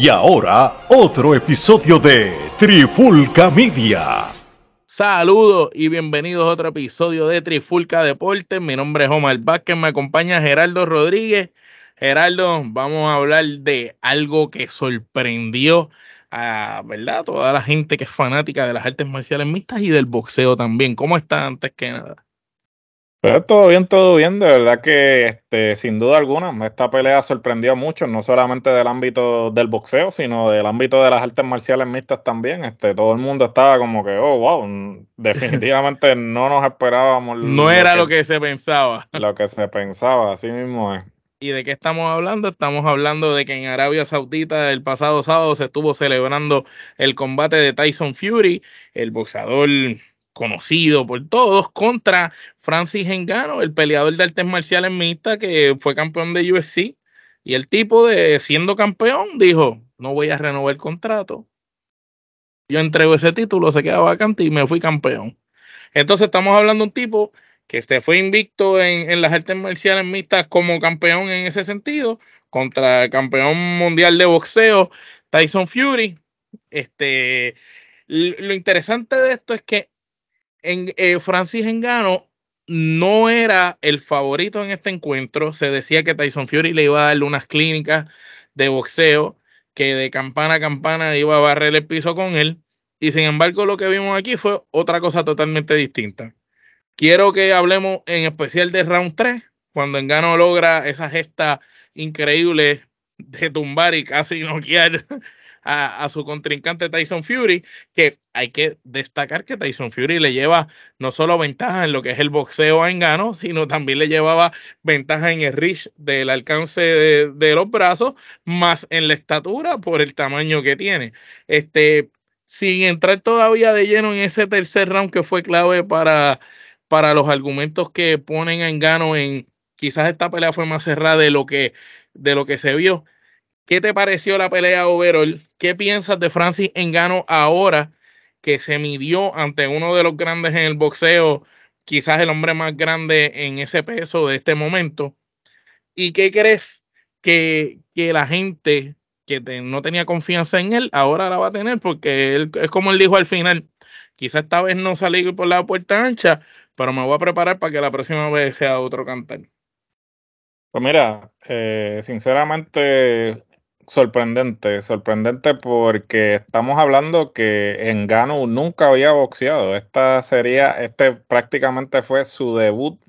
Y ahora, otro episodio de Trifulca Media. Saludos y bienvenidos a otro episodio de Trifulca Deportes. Mi nombre es Omar Vázquez, me acompaña Gerardo Rodríguez. Gerardo, vamos a hablar de algo que sorprendió a ¿verdad? toda la gente que es fanática de las artes marciales mixtas y del boxeo también. ¿Cómo está antes que nada? Pues todo bien, todo bien. De verdad que este, sin duda alguna, esta pelea sorprendió mucho, no solamente del ámbito del boxeo, sino del ámbito de las artes marciales mixtas también. Este, todo el mundo estaba como que, oh, wow, definitivamente no nos esperábamos. No era lo que se pensaba. Lo que se pensaba, así mismo es. ¿Y de qué estamos hablando? Estamos hablando de que en Arabia Saudita el pasado sábado se estuvo celebrando el combate de Tyson Fury, el boxeador conocido por todos, contra Francis Engano, el peleador de artes marciales mixtas que fue campeón de UFC. Y el tipo de siendo campeón dijo, no voy a renovar el contrato. Yo entrego ese título, se queda vacante y me fui campeón. Entonces estamos hablando de un tipo que este fue invicto en, en, las artes marciales mixtas como campeón en ese sentido, contra el campeón mundial de boxeo, Tyson Fury. Este, lo interesante de esto es que en, eh, Francis Engano no era el favorito en este encuentro. Se decía que Tyson Fury le iba a darle unas clínicas de boxeo, que de campana a campana iba a barrer el piso con él. Y sin embargo, lo que vimos aquí fue otra cosa totalmente distinta. Quiero que hablemos en especial de round 3, cuando Engano logra esa gesta increíble de tumbar y casi noquear a, su contrincante Tyson Fury, que hay que destacar que Tyson Fury le lleva no solo ventaja en lo que es el boxeo a Engano, sino también le llevaba ventaja en el reach del alcance de, los brazos, más en la estatura por el tamaño que tiene. Este, sin entrar todavía de lleno en ese tercer round que fue clave para, para los argumentos que ponen a Engano en quizás esta pelea fue más cerrada de lo que, de lo que se vio. ¿Qué te pareció la pelea overall? ¿Qué piensas de Francis Engano ahora que se midió ante uno de los grandes en el boxeo, quizás el hombre más grande en ese peso de este momento? ¿Y qué crees que, que la gente que no tenía confianza en él ahora la va a tener? Porque él, es como él dijo al final, quizás esta vez no salí por la puerta ancha, pero me voy a preparar para que la próxima vez sea otro cantar. Pues mira, eh, sinceramente sorprendente, sorprendente porque estamos hablando que Engano nunca había boxeado. Esta sería, este prácticamente fue su debut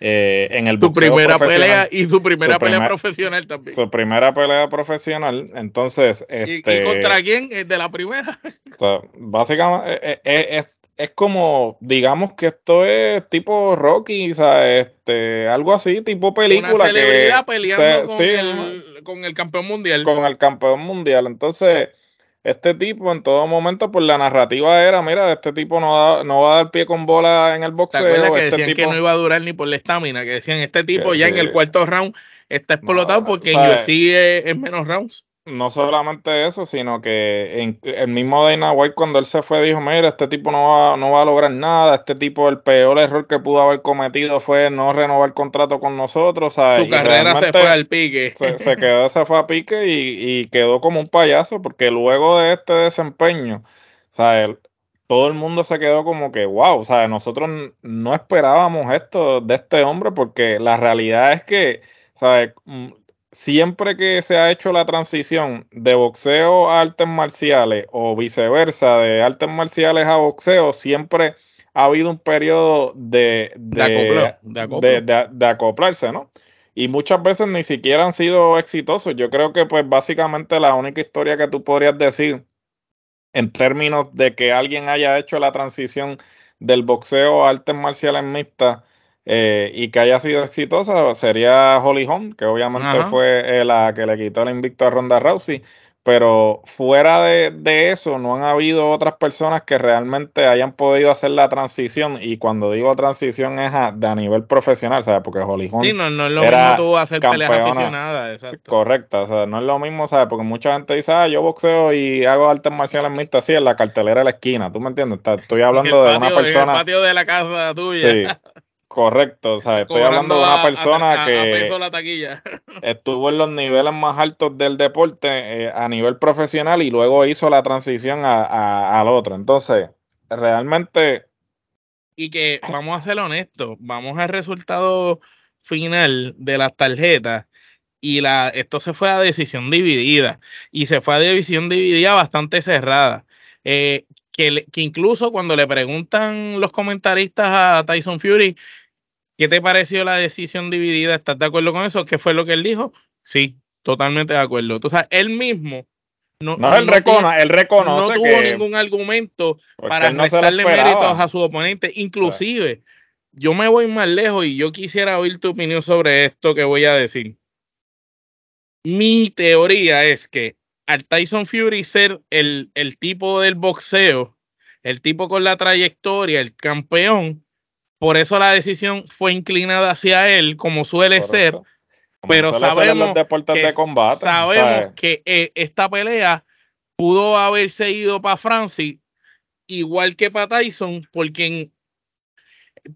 eh, en el boxeo. Su primera pelea y su primera pelea profesional también. Su primera pelea profesional. Entonces, ¿Y, este, contra quién? ¿De la primera? básicamente, eh, eh, es, como, digamos que esto es tipo Rocky, o sea, este, algo así, tipo película. Una celebridad peleando con, el, con, el, campeón mundial. Con el campeón mundial. Entonces, este tipo en todo momento, pues la narrativa era, mira, este tipo no, no va a dar pie con bola en el boxeo. ¿Te acuerdas que este decían que no iba a durar ni por la estamina? Que decían, este tipo ya en el cuarto round está explotado porque en UFC es menos rounds no solamente eso, sino que en, el mismo Dana White cuando él se fue dijo, mira, este tipo no va, no va a lograr nada, este tipo el peor error que pudo haber cometido fue no renovar el contrato con nosotros. Su carrera se fue al pique. Se, quedó, se fue a pique y, quedó como un payaso porque luego de este desempeño, o todo el mundo se quedó como que, wow, sea, nosotros no esperábamos esto de este hombre porque la realidad es que, ¿sabes? Siempre que se ha hecho la transición de boxeo a artes marciales o viceversa, de artes marciales a boxeo, siempre ha habido un periodo de, de, acoplarse, ¿no? Y muchas veces ni siquiera han sido exitosos. Yo creo que pues básicamente la única historia que tú podrías decir en términos de que alguien haya hecho la transición del boxeo a artes marciales mixtas eh, y que haya sido exitosa sería Holly Holm, que obviamente fue eh, la que le quitó el invicto a Ronda Rousey. Pero fuera de, eso, no han habido otras personas que realmente hayan podido hacer la transición. Y cuando digo transición es a, de a nivel profesional, ¿sabes? Porque Holly Holm. Sí, no, no es lo mismo tú hacer peleas aficionadas, exacto. Correcto, o sea, no es lo mismo, ¿sabes? Porque mucha gente dice, ah, yo boxeo y hago artes marciales mixtas así en la cartelera de la esquina, ¿tú me entiendes? Estoy hablando de una persona. En el patio de la casa tuya. Sí. Correcto, o sea, estoy hablando de una persona que la taquilla. estuvo en los niveles más altos del deporte eh, a nivel profesional y luego hizo la transición a, al otro. Entonces, realmente... Y que, vamos a ser honestos, vamos al resultado final de las tarjetas y la, esto se fue a decisión dividida y se fue a decisión dividida bastante cerrada. Eh, que, que, incluso cuando le preguntan los comentaristas a Tyson Fury ¿Qué te pareció la decisión dividida? ¿Estás de acuerdo con eso? ¿Qué fue lo que él dijo? Sí, totalmente de acuerdo. Sea, él mismo no, no, él, reconoce no tuvo ningún argumento para restarle méritos a su oponente. Inclusive, yo me voy más lejos y yo quisiera oír tu opinión sobre esto que voy a decir. Mi teoría es que al Tyson Fury ser el, el tipo del boxeo, el tipo con la trayectoria, el campeón, por eso la decisión fue inclinada hacia él, como suele ser. pero sabemos, que, de combate, sabemos que eh, esta pelea pudo haberse ido para Francis, igual que para Tyson, porque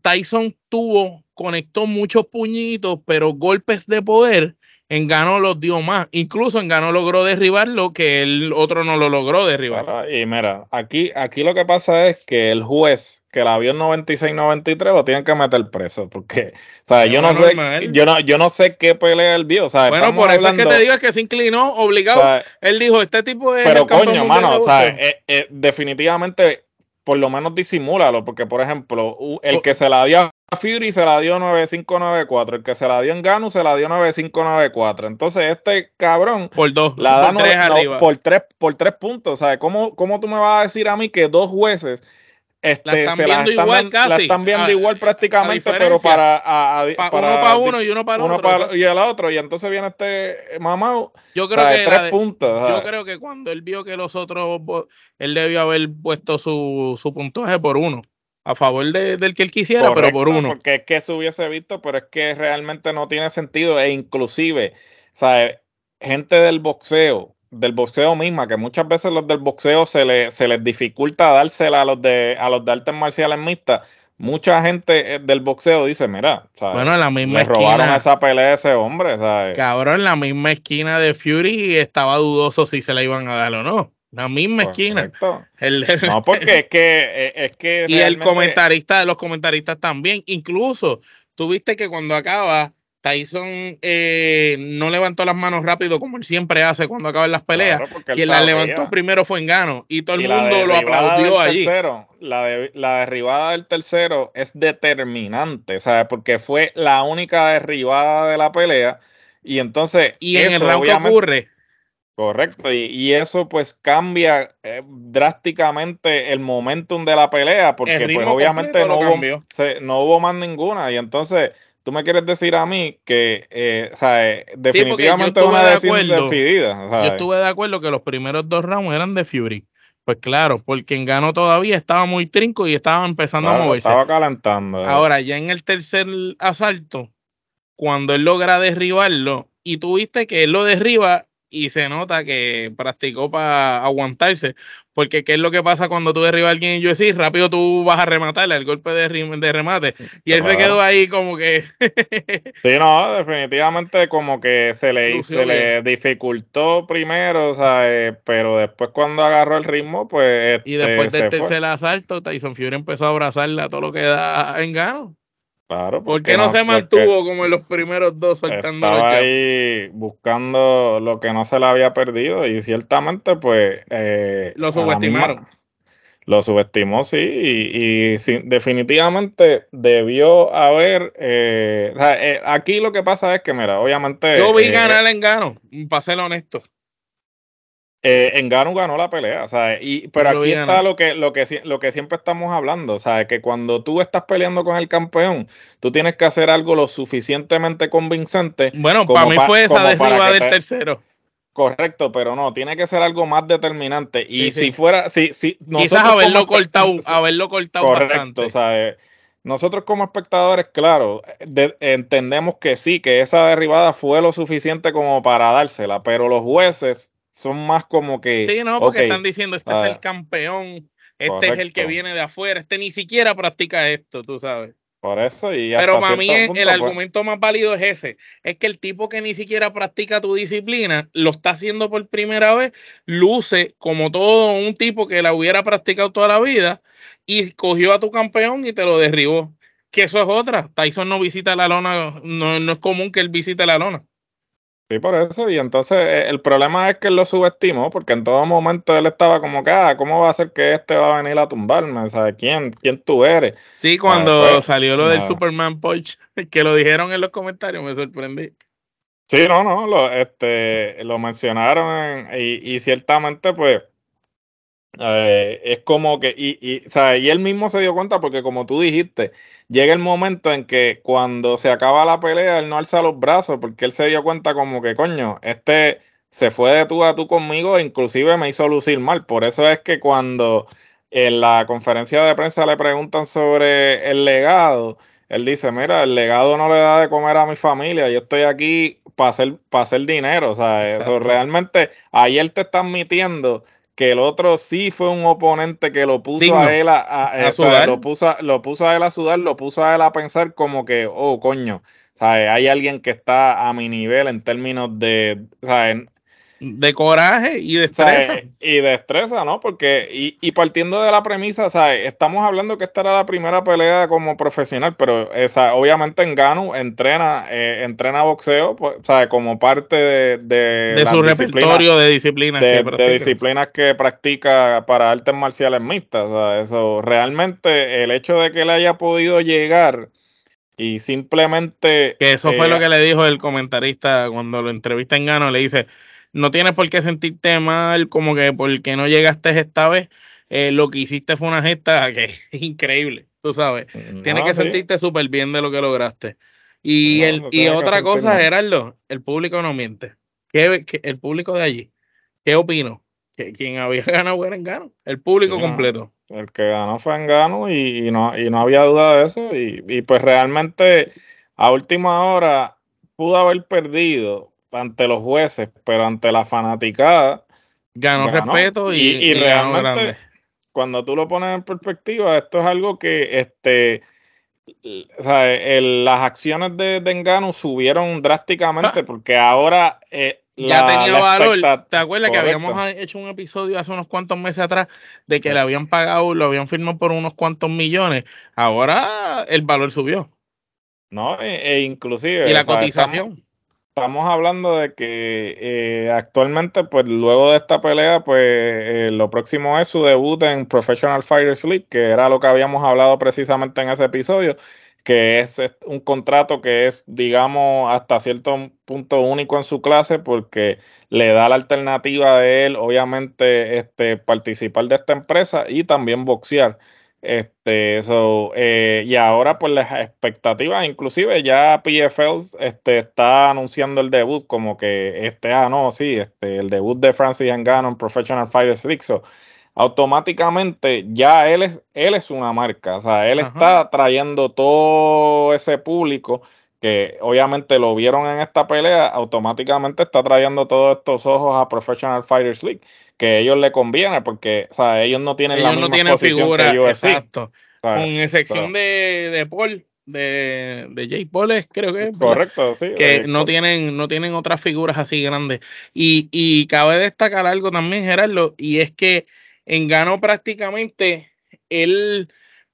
Tyson tuvo, conectó muchos puñitos, pero golpes de poder en Gano los dio más. Incluso en Gano logró derribar lo que el otro no lo logró derribar. y mira, aquí, aquí lo que pasa es que el juez que la vio en 96-93 lo tienen que meter preso. Porque, o sea, yo no, sé, yo no, yo no sé qué pelea él vio. O sea, bueno, por eso es que te digo que se inclinó obligado. él dijo, este tipo de. Pero coño, mano, o sea, eh, eh, definitivamente por lo menos disimúlalo, porque por ejemplo, el que se la dio a Fury se la dio 9594, el que se la dio en Ganu se la dio 9594. Entonces, este cabrón por dos, la da por, tres arriba. por tres por tres puntos, ¿sabes? ¿Cómo, ¿Cómo tú me vas a decir a mí que dos jueces este, la están se viendo la igual casi. La están viendo igual prácticamente, pero para, uno para uno y uno para uno otro. Para, y el otro. Y entonces viene este mamá. Yo creo que tres puntos. Yo creo que cuando él vio que los otros, él debió haber puesto su, su puntaje por uno. A favor de, del que él quisiera, pero por uno. Porque es que se hubiese visto, pero es que realmente no tiene sentido. E inclusive, ¿sabes? Gente del boxeo del boxeo misma, que muchas veces los del boxeo se, le, se les dificulta dársela a los de, a los de artes marciales mixtas. Mucha gente eh, del boxeo dice, mira, bueno, en la misma le robaron esa pelea a ese hombre, ¿sabes? Cabrón, en la misma esquina de Fury estaba dudoso si se la iban a dar o no. La misma esquina. no, porque es que, eh, es que y el comentarista, los comentaristas también. Incluso, tuviste que cuando acaba, Tyson eh, no levantó las manos rápido como él siempre hace cuando acaban las peleas. Quien las levantó primero fue Engano y todo el mundo lo aplaudió allí. la, la derribada del tercero es determinante, ¿sabes? Porque fue la única derribada de la pelea y entonces. Y en el round que ocurre. Correcto, y, eso pues cambia eh, drásticamente el momentum de la pelea, porque pues obviamente no hubo, no hubo más ninguna, y entonces tú me quieres decir a mí que, eh, sea, eh, definitivamente es una decisión decidida. Yo estuve de acuerdo que los primeros dos rounds eran de Fury. Pues claro, porque en Gano todavía estaba muy trinco y estaba empezando a moverse. Estaba calentando. Eh. Ahora, ya en el tercer asalto, cuando él logra derribarlo, y tuviste que él lo derriba y se nota que practicó para aguantarse. Porque ¿qué es lo que pasa cuando tú derribas a alguien en UFC? Rápido tú vas a rematarle el golpe de, de remate. Y él se quedó ahí como que... sí, no, definitivamente como que se le, se le dificultó primero, o sea, eh, pero después cuando agarró el ritmo, pues... y después este, del tercer asalto, Tyson Fury empezó a abrazarle a todo lo que da en gano. Claro. ¿Por qué no, se mantuvo como en los primeros dos saltando Estaba ahí buscando lo que no se le había perdido y ciertamente pues... Eh, lo subestimaron. lo subestimó, sí, y, definitivamente debió haber... Eh, eh, aquí lo que pasa es que, mira, obviamente... Yo vi ganar en gano, para ser honesto. Eh, Engano ganó la pelea, Y, pero aquí está lo que, lo, que, lo que siempre estamos hablando, ¿sabes? Que cuando tú estás peleando con el campeón, tú tienes que hacer algo lo suficientemente convincente. Bueno, para mí fue esa derriba del tercero. Correcto, pero no, tiene que ser algo más determinante. Y si fuera, si, si quizás haberlo cortado, haberlo cortado correcto, bastante. Nosotros como espectadores, claro, entendemos que sí, que esa derribada fue lo suficiente como para dársela, pero los jueces son más como que. Sí, no, porque están diciendo, este es el campeón, este es el que viene de afuera, este ni siquiera practica esto, tú sabes. Por eso y Pero para mí el pues argumento más válido es ese, es que el tipo que ni siquiera practica tu disciplina lo está haciendo por primera vez, luce como todo un tipo que la hubiera practicado toda la vida y cogió a tu campeón y te lo derribó. Que eso es otra. Tyson no visita la lona, no, no es común que él visite la lona. Sí, por eso. Y entonces eh, el problema es que él lo subestimó, porque en todo momento él estaba como que, ah, ¿cómo va a ser que este va a venir a tumbarme? ¿Sabes quién, quién tú eres? Sí, cuando salió lo del Superman Punch, que lo dijeron en los comentarios, me sorprendí. Sí, no, no, lo, este, lo mencionaron y, y ciertamente, pues, eh, es como que, y, y, y él mismo se dio cuenta porque como tú dijiste, llega el momento en que cuando se acaba la pelea, él no alza los brazos porque él se dio cuenta como que, coño, este se fue de tú a tú conmigo e inclusive me hizo lucir mal. Por eso es que cuando en la conferencia de prensa le preguntan sobre el legado, él dice, mira, el legado no le da de comer a mi familia, yo estoy aquí para hacer, para hacer dinero. O sea, eso realmente, ahí él te está admitiendo que el otro sí fue un oponente que lo puso a él a, sudar. lo puso, lo puso a él a sudar, lo puso a él a pensar como que, oh, coño, hay alguien que está a mi nivel en términos de, de coraje y destreza. Y destreza, ¿no? Porque, y, y partiendo de la premisa, ¿sabes? Estamos hablando que esta era la primera pelea como profesional, pero esa, obviamente en Ganu entrena, eh, entrena boxeo, pues, ¿sabes? Como parte de, de, su repertorio de disciplinas de, que de disciplinas que practica para artes marciales mixtas. Eso, realmente el hecho de que él haya podido llegar y simplemente... Que eso fue lo eh, que le dijo el comentarista cuando lo entrevista en Gano, le dice no tienes por qué sentirte mal, como que porque no llegaste esta vez. Eh, lo que hiciste fue una gesta que es increíble, tú sabes. Mm, tienes que sentirte súper bien de lo que lograste. Y, el, y otra cosa, Gerardo, el público no miente. ¿Qué, el público de allí, ¿qué opino? Que quien había ganado era en gano, el público completo. el que ganó fue en gano y, no, y no había duda de eso. Y, y pues realmente a última hora pudo haber perdido, ante los jueces, pero ante la fanaticada. Ganó, respeto y, realmente, cuando tú lo pones en perspectiva, esto es algo que este. las acciones de, de subieron drásticamente porque ahora eh, ya tenía valor. ¿Te acuerdas que habíamos hecho un episodio hace unos cuantos meses atrás de que le habían pagado, lo habían firmado por unos cuantos millones? Ahora el valor subió. No, e, e inclusive. Y la cotización estamos hablando de que eh, actualmente, pues luego de esta pelea, pues eh, lo próximo es su debut en Professional Fighters League, que era lo que habíamos hablado precisamente en ese episodio, que es un contrato que es, digamos, hasta cierto punto único en su clase, porque le da la alternativa de él, obviamente, este, participar de esta empresa y también boxear. Este, so, eh, y ahora pues las expectativas, inclusive ya PFL este, está anunciando el debut como que este, ah, no, sí, este, el debut de Francis Ngannou en Professional Fighters League. automáticamente ya él es, él es una marca, o sea, él está trayendo todo ese público que obviamente lo vieron en esta pelea, automáticamente está trayendo todos estos ojos a Professional Fighters League que ellos le conviene porque o sea, ellos no tienen la misma no figura, que UFC. Exacto. Con excepción de, de Paul, de, de Jay Paul creo que correcto, sí. Que no tienen, no tienen otras figuras así grandes. Y, y cabe destacar algo también, Gerardo, y es que en ganó prácticamente él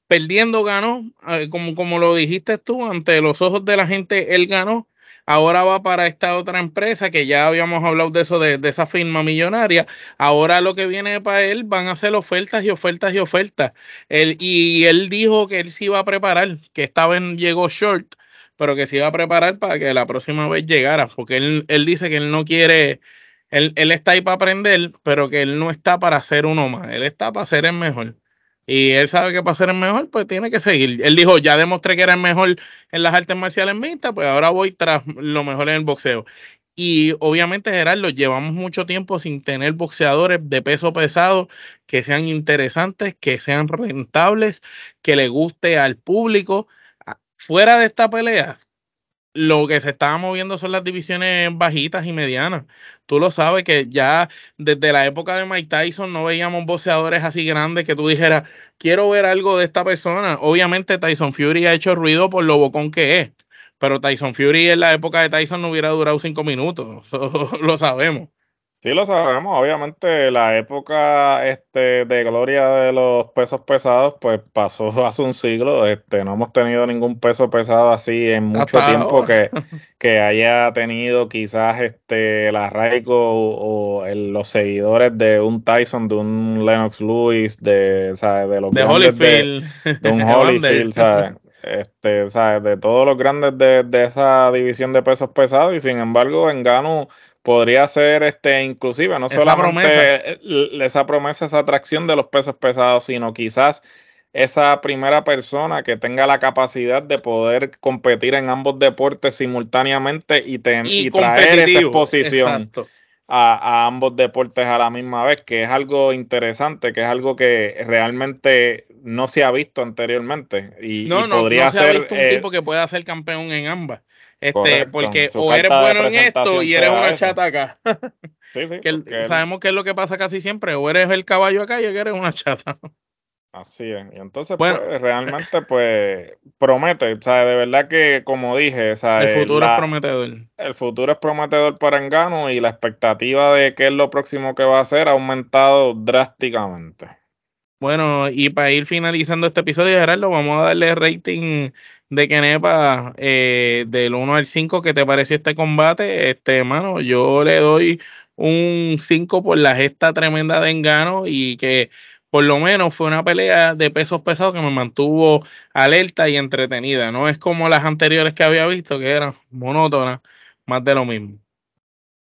perdiendo ganó, eh, como, como lo dijiste tú, ante los ojos de la gente, él ganó ahora va para esta otra empresa que ya habíamos hablado de eso, de, esa firma millonaria. Ahora lo que viene para él van a ser ofertas y ofertas y ofertas. Él, y él dijo que él se iba a preparar, que esta vez llegó short, pero que se iba a preparar para que la próxima vez llegara, porque él, él dice que él no quiere, él, él está ahí para aprender, pero que él no está para ser uno más, él está para ser el mejor y él sabe que para ser el mejor, pues tiene que seguir. Él dijo, ya demostré que era el mejor en las artes marciales mixtas, pues ahora voy tras lo mejor en el boxeo. Y obviamente, Gerardo, llevamos mucho tiempo sin tener boxeadores de peso pesado que sean interesantes, que sean rentables, que le guste al público. Fuera de esta pelea, lo que se estaba moviendo son las divisiones bajitas y medianas. Tú lo sabes que ya desde la época de Mike Tyson no veíamos boxeadores así grandes que tú dijeras, quiero ver algo de esta persona. Obviamente Tyson Fury ha hecho ruido por lo bocón que es, pero Tyson Fury en la época de Tyson no hubiera durado cinco minutos, lo sabemos. Sí, lo sabemos. Obviamente, la época este, de gloria de los pesos pesados, pues pasó hace un siglo. Este, no hemos tenido ningún peso pesado así en mucho tiempo que, que, haya tenido quizás este, el arraigo o, los seguidores de un Tyson, de un Lennox Lewis, de, de los de Holyfield. De, un Holyfield, ¿sabes? Este, ¿sabes? De todos los grandes de, de, esa división de pesos pesados y sin embargo en Gano podría ser este inclusive no solamente esa promesa, esa atracción de los pesos pesados, sino quizás esa primera persona que tenga la capacidad de poder competir en ambos deportes simultáneamente y, y, traer esa exposición a, ambos deportes a la misma vez, que es algo interesante, que es algo que realmente no se ha visto anteriormente. Y, no, no, podría no se ser, ha visto un tipo que pueda ser campeón en ambas. Este, porque o eres bueno en esto y eres una chata acá. Sí, sí, sabemos que es lo que pasa casi siempre, o eres el caballo acá y eres una chata. Así es, y entonces pues, realmente pues promete, o sea, de verdad que como dije, o sea, el futuro es prometedor. El futuro es prometedor para Engano y la expectativa de qué es lo próximo que va a hacer ha aumentado drásticamente. Bueno, y para ir finalizando este episodio, Gerardo, vamos a darle rating de Kenepa eh, del 1 al 5, ¿qué te pareció este combate? Este, hermano, yo le doy un 5 por la gesta tremenda de Engano y que por lo menos fue una pelea de pesos pesados que me mantuvo alerta y entretenida. No es como las anteriores que había visto, que eran monótonas, más de lo mismo.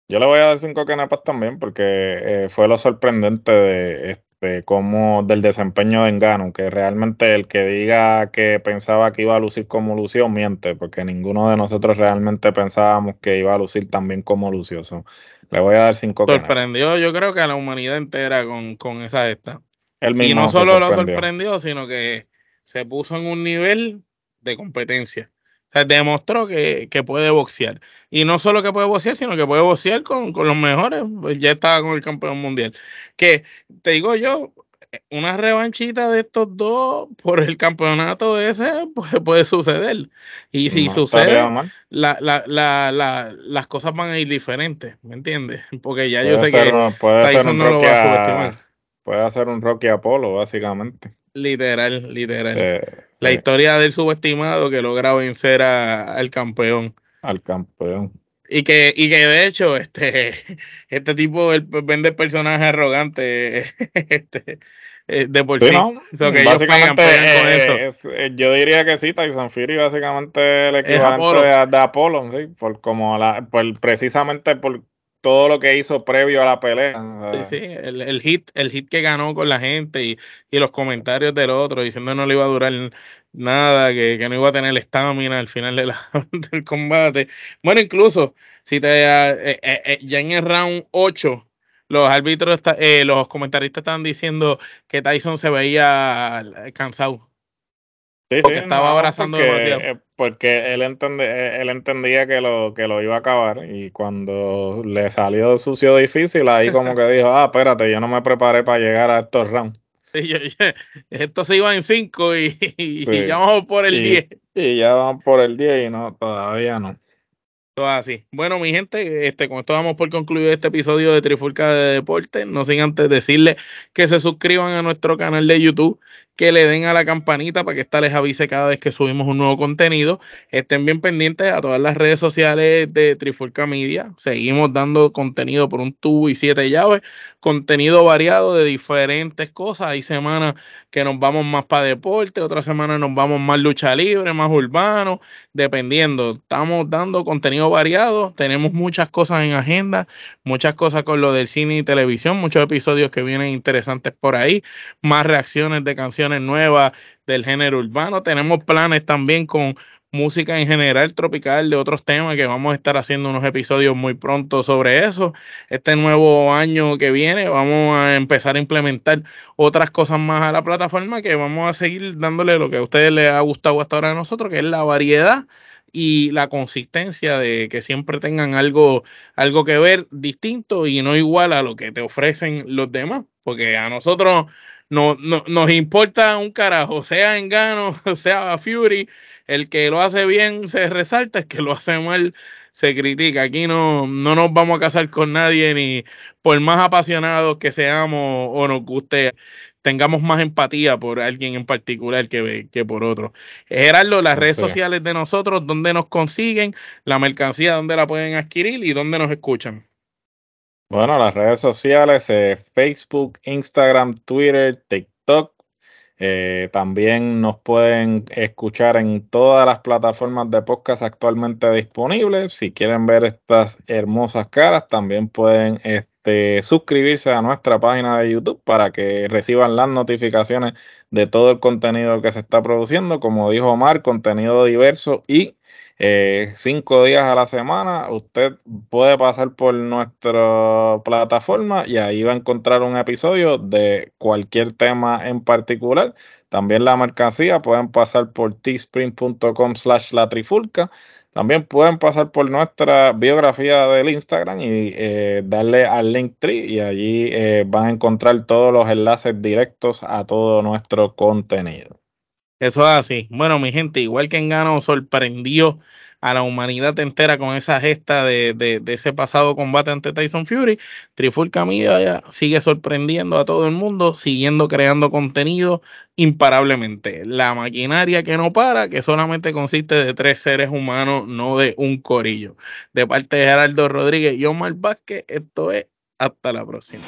Yo le voy a dar 5 Kenepas también porque eh, fue lo sorprendente de de cómo, del desempeño de Engano, que realmente el que diga que pensaba que iba a lucir como lució, miente, porque ninguno de nosotros realmente pensábamos que iba a lucir también como lucioso. Le voy a dar cinco Sorprendió, yo creo que a la humanidad entera con, con esa esta. y no solo lo sorprendió, sino que se puso en un nivel de competencia. Sea, demostró que, que, puede boxear. Y no solo que puede boxear, sino que puede boxear con, con los mejores. Pues ya estaba con el campeón mundial. Que te digo yo, una revanchita de estos dos por el campeonato ese pues, puede suceder. Y si sucede, la, la, la, las cosas van a ir diferentes, ¿me entiendes? Porque ya yo sé que Tyson no lo va a subestimar. Puede hacer un Rocky Apolo, básicamente. Literal, literal. Eh, la eh. historia del subestimado que logra vencer al campeón. Al campeón. Y que, y que de hecho, este, este tipo el, vende personajes arrogantes este, eh, de por sí. que básicamente, eso. yo diría que sí, Tyson Fury básicamente el equivalente de, de, Apolo, sí, por como la, por, precisamente por todo lo que hizo previo a la pelea. Sí, sí, el, hit, el hit que ganó con la gente y, los comentarios del otro diciendo que no le iba a durar nada, que, no iba a tener estamina al final de del combate. Bueno, incluso si te eh, eh, eh, ya en el round 8 los árbitros, los comentaristas estaban diciendo que Tyson se veía cansado porque estaba abrazando demasiado. Eh, porque él, eh, él entendía que lo, que lo iba a acabar y cuando le salió sucio difícil, ahí como que dijo, ah, espérate, yo no me preparé para llegar a estos rounds. esto se iba en 5 y, ya vamos por el 10. Y ya vamos por el 10 y no, todavía no. Todo así. Bueno, mi gente, este, con esto vamos por concluir este episodio de Trifulca de Deporte. No sin antes decirles que se suscriban a nuestro canal de YouTube que le den a la campanita para que esta les avise cada vez que subimos un nuevo contenido. Estén bien pendientes a todas las redes sociales de Trifulca Media. Seguimos dando contenido por un tubo y siete llaves, contenido variado de diferentes cosas. Hay semanas que nos vamos más para deporte, otras semanas nos vamos más lucha libre, más urbano, dependiendo. Estamos dando contenido variado, tenemos muchas cosas en agenda, muchas cosas con lo del cine y televisión, muchos episodios que vienen interesantes por ahí, más reacciones de canciones nuevas del género urbano. Tenemos planes también con música en general tropical de otros temas que vamos a estar haciendo unos episodios muy pronto sobre eso. Este nuevo año que viene vamos a empezar a implementar otras cosas más a la plataforma que vamos a seguir dándole lo que a ustedes les ha gustado hasta ahora a nosotros, que es la variedad y la consistencia de que siempre tengan algo, algo que ver distinto y no igual a lo que te ofrecen los demás, porque a nosotros no, nos importa un carajo, sea Engano, sea Fury, el que lo hace bien se resalta, el que lo hace mal se critica. Aquí no, no nos vamos a casar con nadie, ni por más apasionados que seamos o nos guste, tengamos más empatía por alguien en particular que, que por otro. Gerardo, las redes sociales de nosotros, ¿dónde nos consiguen? La mercancía, ¿dónde la pueden adquirir y dónde nos escuchan? Bueno, las redes sociales, eh, Facebook, Instagram, Twitter, TikTok, eh, también nos pueden escuchar en todas las plataformas de podcast actualmente disponibles. Si quieren ver estas hermosas caras, también pueden este, suscribirse a nuestra página de YouTube para que reciban las notificaciones de todo el contenido que se está produciendo. Como dijo Omar, contenido diverso y eh, cinco días a la semana. Usted puede pasar por nuestra plataforma y ahí va a encontrar un episodio de cualquier tema en particular. También la mercancía pueden pasar por teespring.com slash la trifulca. También pueden pasar por nuestra biografía del Instagram y eh, darle al link tree y allí eh, van a encontrar todos los enlaces directos a todo nuestro contenido. Eso es así. Bueno, mi gente, igual que Engano sorprendió a la humanidad entera con esa gesta de, de, ese pasado combate ante Tyson Fury, Trifulca Media sigue sorprendiendo a todo el mundo, siguiendo creando contenido imparablemente. La maquinaria que no para, que solamente consiste de tres seres humanos, no de un corillo. De parte de Gerardo Rodríguez y Omar Vázquez, esto es hasta la próxima.